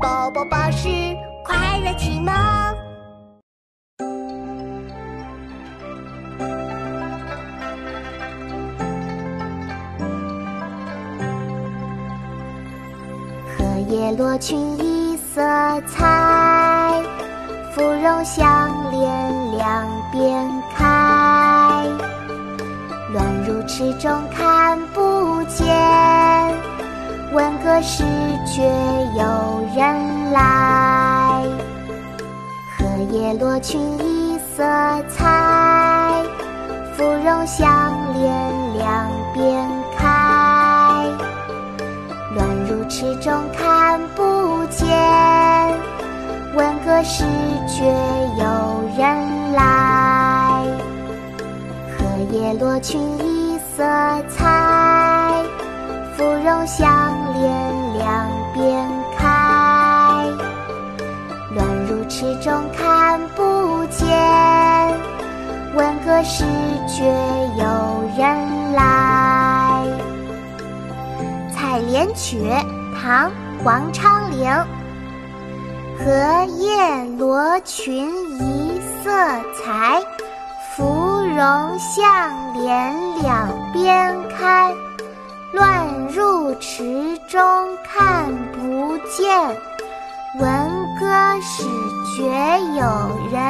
宝宝巴士快乐启蒙。荷叶落群一色彩，芙蓉香莲两边开。乱入池中看不见，闻歌始觉有叶落群一色彩，芙蓉香莲两边开。乱入池中看不见，闻歌始觉有人来。荷叶落群一色彩，芙蓉香莲两边开。乱入池中看闻歌始觉有人来。《采莲曲》唐·王昌龄。荷叶罗裙一色裁，芙蓉向脸两边开。乱入池中看不见，闻歌始觉有人